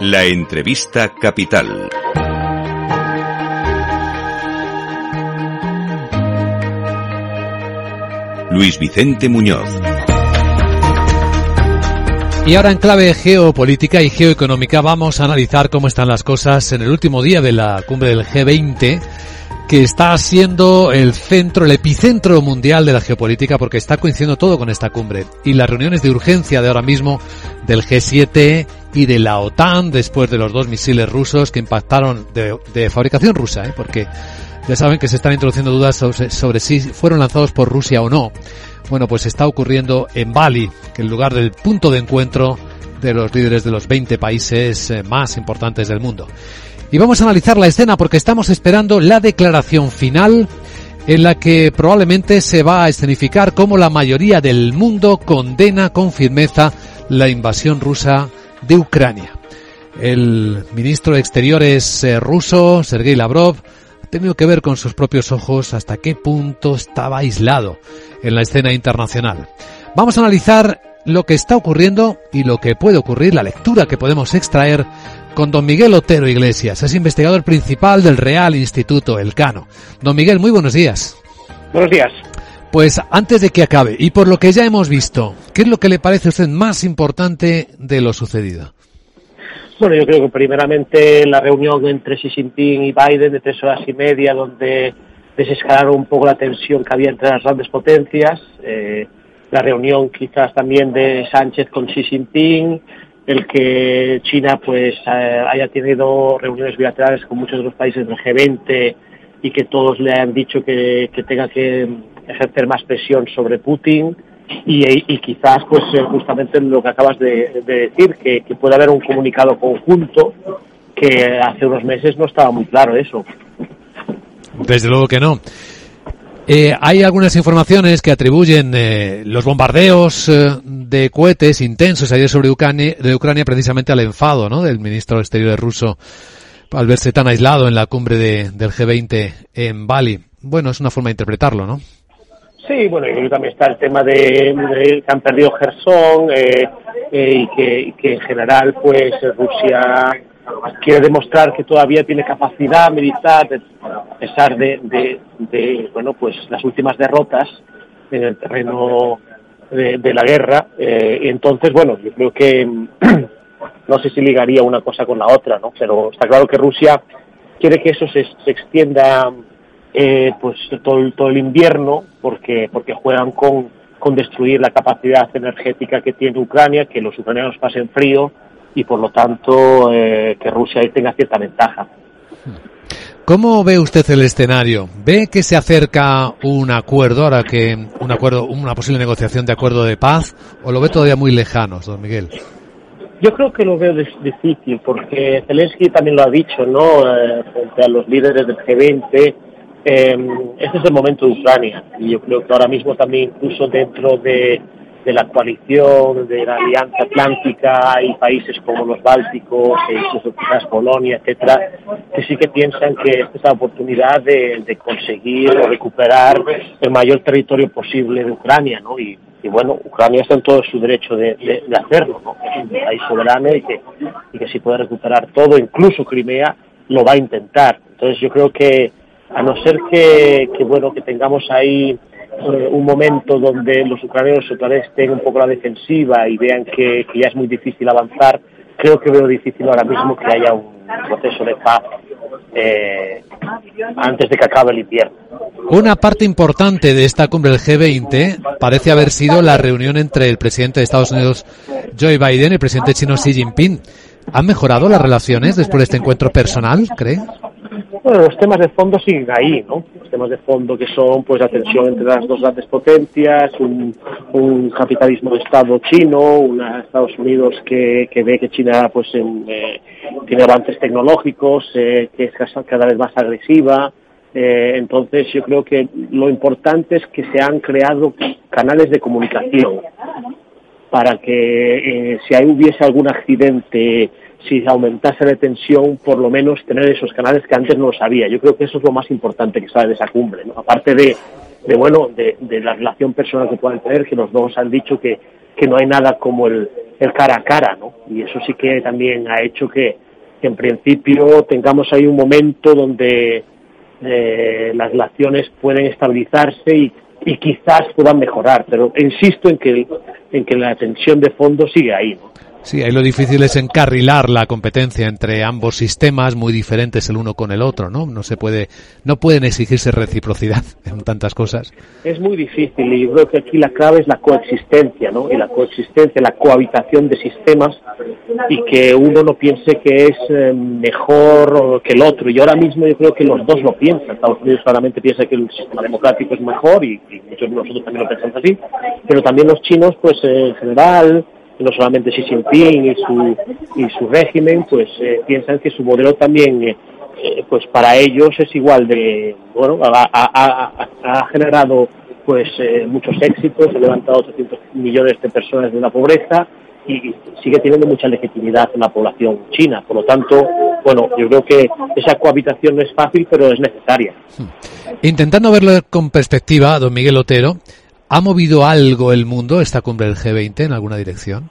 La entrevista capital. Luis Vicente Muñoz. Y ahora en clave geopolítica y geoeconómica vamos a analizar cómo están las cosas en el último día de la cumbre del G20 que está siendo el centro, el epicentro mundial de la geopolítica porque está coincidiendo todo con esta cumbre. Y las reuniones de urgencia de ahora mismo del G7 y de la OTAN después de los dos misiles rusos que impactaron de, fabricación rusa, ¿eh? porque ya saben que se están introduciendo dudas sobre, si fueron lanzados por Rusia o no. Bueno, pues está ocurriendo en Bali, que el lugar del punto de encuentro de los líderes de los 20 países eh, más importantes del mundo. Y vamos a analizar la escena porque estamos esperando la declaración final en la que probablemente se va a escenificar cómo la mayoría del mundo condena con firmeza la invasión rusa de Ucrania. El ministro de Exteriores eh, ruso, Sergei Lavrov, ha tenido que ver con sus propios ojos hasta qué punto estaba aislado en la escena internacional. Vamos a analizar lo que está ocurriendo y lo que puede ocurrir, la lectura que podemos extraer con don Miguel Otero Iglesias. Es investigador principal del Real Instituto Elcano. Don Miguel, muy buenos días. Buenos días. Pues antes de que acabe, y por lo que ya hemos visto, ¿qué es lo que le parece a usted más importante de lo sucedido? Bueno, yo creo que primeramente la reunión entre Xi Jinping y Biden de tres horas y media, donde desescalaron un poco la tensión que había entre las grandes potencias, eh, la reunión quizás también de Sánchez con Xi Jinping, el que China pues eh, haya tenido reuniones bilaterales con muchos de los países del G20 y que todos le hayan dicho que, tenga que ejercer más presión sobre Putin y, quizás pues eh, justamente lo que acabas de, decir que, que puede haber un comunicado conjunto que hace unos meses no estaba muy claro eso. Desde luego que no. Eh, hay algunas informaciones que atribuyen eh, los bombardeos eh, de cohetes intensos ayer sobre Ucrania, de Ucrania precisamente al enfado ¿no? del ministro de Exteriores ruso al verse tan aislado en la cumbre de, del G20 en Bali. Bueno, es una forma de interpretarlo, ¿no? Sí, bueno, y también está el tema de, que han perdido Gerson y que, en general pues Rusia quiere demostrar que todavía tiene capacidad militar a pesar de, bueno pues las últimas derrotas en el terreno de, la guerra eh, entonces bueno yo creo que no sé si ligaría una cosa con la otra no pero está claro que Rusia quiere que eso se, extienda eh, pues todo, todo el invierno porque porque juegan con con destruir la capacidad energética que tiene Ucrania que los ucranianos pasen frío y por lo tanto eh, que Rusia ahí tenga cierta ventaja. ¿Cómo ve usted el escenario? ¿Ve que se acerca un acuerdo, ahora que un acuerdo, una posible negociación de acuerdo de paz, o lo ve todavía muy lejano, don Miguel? Yo creo que lo veo difícil, porque Zelensky también lo ha dicho, ¿no? Eh, frente a los líderes del G20, eh, este es el momento de Ucrania, y yo creo que ahora mismo también, incluso dentro de de la coalición, de la Alianza Atlántica, hay países como los Bálticos, e incluso quizás Polonia, etcétera, que sí que piensan que esta es la oportunidad de, conseguir o recuperar el mayor territorio posible de Ucrania, ¿no? Y, bueno, Ucrania está en todo su derecho de, hacerlo, ¿no? Es un país soberano y que, y que si puede recuperar todo, incluso Crimea, lo va a intentar. Entonces yo creo que a no ser que, bueno, que tengamos ahí eh, un momento donde los ucranianos otra vez estén un poco a la defensiva y vean que, ya es muy difícil avanzar, creo que veo difícil ahora mismo que haya un proceso de paz eh, antes de que acabe el invierno. Una parte importante de esta cumbre del G20 parece haber sido la reunión entre el presidente de Estados Unidos, Joe Biden, y el presidente chino Xi Jinping. ¿Han mejorado las relaciones después de este encuentro personal, cree? Bueno, los temas de fondo siguen ahí, ¿no? Los temas de fondo que son, pues, la tensión entre las dos grandes potencias, un, capitalismo de Estado chino, una Estados Unidos que, ve que China, pues, eh, tiene avances tecnológicos, eh, que es cada vez más agresiva. Eh, entonces, yo creo que lo importante es que se han creado canales de comunicación para que si ahí hubiese algún accidente si aumentase la tensión, por lo menos tener esos canales que antes no lo sabía. Yo creo que eso es lo más importante que sale de esa cumbre, ¿no? aparte de, de bueno, de, la relación personal que puedan tener, que los dos han dicho que, que no hay nada como el, el cara a cara, ¿no? Y eso sí que también ha hecho que, en principio tengamos ahí un momento donde eh, las relaciones pueden estabilizarse y, y, quizás puedan mejorar, pero insisto en que, en que la tensión de fondo sigue ahí. Sí, ahí lo difícil es encarrilar la competencia entre ambos sistemas muy diferentes el uno con el otro, ¿no? No se puede, no pueden exigirse reciprocidad en tantas cosas. Es muy difícil y yo creo que aquí la clave es la coexistencia, ¿no? Y la coexistencia, la cohabitación de sistemas y que uno no piense que es eh, mejor que el otro. Y ahora mismo yo creo que los dos lo piensan. Estados Unidos claramente piensa que el sistema democrático es mejor y, muchos de nosotros también lo pensamos así, pero también los chinos, pues en general no solamente Xi Jinping y su, y su régimen, pues eh, piensan que su modelo también, eh, eh, pues para ellos es igual de, bueno, ha, ha, ha generado pues eh, muchos éxitos, ha levantado 800 millones de personas de la pobreza y sigue teniendo mucha legitimidad en la población china. Por lo tanto, bueno, yo creo que esa cohabitación no es fácil, pero es necesaria. Intentando verlo con perspectiva, don Miguel Otero, ¿Ha movido algo el mundo esta cumbre del G20 en alguna dirección?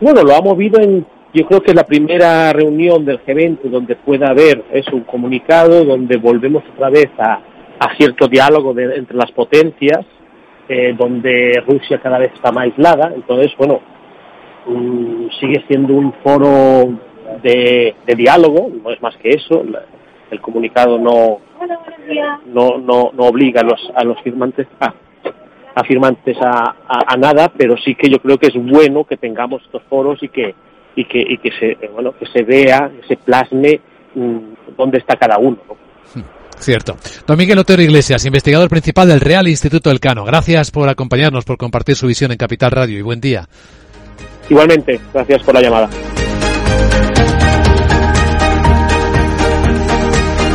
Bueno, lo ha movido en, yo creo que la primera reunión del G20 donde pueda haber es un comunicado donde volvemos otra vez a, a cierto diálogo de, entre las potencias, eh, donde Rusia cada vez está más aislada. Entonces, bueno, um, sigue siendo un foro de, de diálogo, no es más que eso. El comunicado no, no, no, no obliga a los, a los firmantes a, a firmantes a, a, a, nada, pero sí que yo creo que es bueno que tengamos estos foros y que, y que, y que se, bueno, que se vea, que se plasme mmm, dónde está cada uno. ¿no? Cierto. Don Miguel Otero Iglesias, investigador principal del Real Instituto del Cano. Gracias por acompañarnos, por compartir su visión en Capital Radio y buen día. Igualmente, gracias por la llamada.